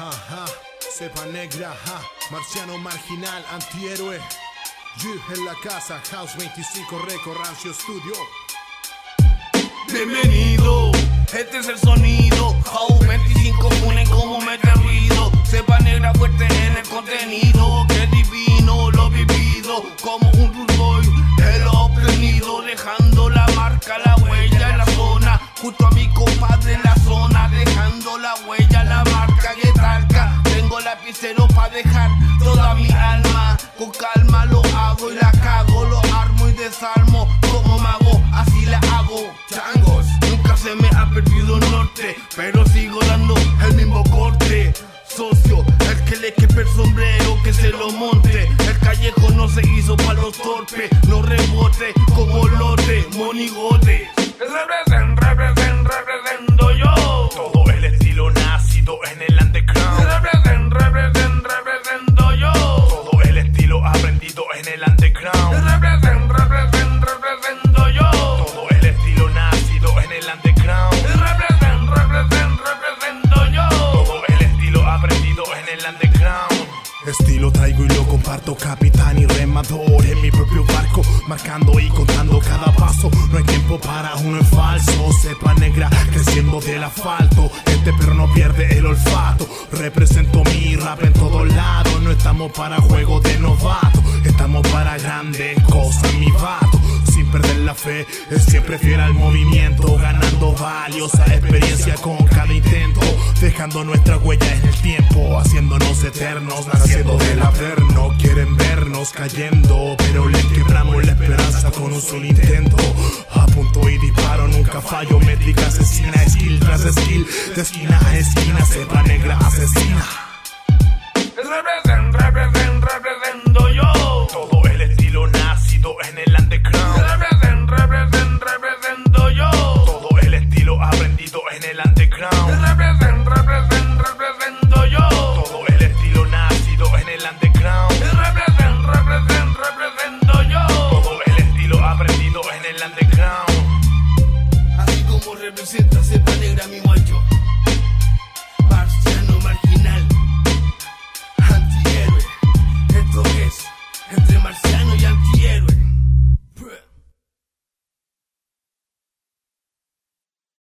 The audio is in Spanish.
Ajá, cepa negra, ajá, marciano marginal, antihéroe. G en la casa, House 25 Record, Rancio Studio. Bienvenido, este es el sonido. House 25 pone y la cago. Lo armo y desarmo. Como mago, así la hago. Changos, nunca se me ha perdido el norte. Pero sigo dando el mismo corte. Socio, el que le quepe el sombrero, que se lo monte. El callejo no se hizo para los torpes. No rebote como lote, monigote. Underground. Represent, represent, represento yo. Todo el estilo nacido en el underground. Represent, represent, represento yo. Todo el estilo aprendido en el underground. Estilo traigo y lo comparto, capitán y remador en mi propio barco, marcando y contando cada paso. No hay tiempo para uno en falso, cepa negra creciendo del asfalto. Perro no pierde el olfato. Represento mi rap en todos lados. No estamos para juegos de novato, estamos para grandes cosas, mi vato. Sin perder la fe, siempre fiel al movimiento, ganando valiosa experiencia con cada intento, dejando nuestra huella en el tiempo, haciéndonos eternos, naciendo del averno. Quieren vernos cayendo, pero le quebramos la esperanza con un solo intento. A punto y disparo, nunca fallo, métrica asesina, de esquina a esquina, cepa negra asesina. tu sienta, se negra mi macho.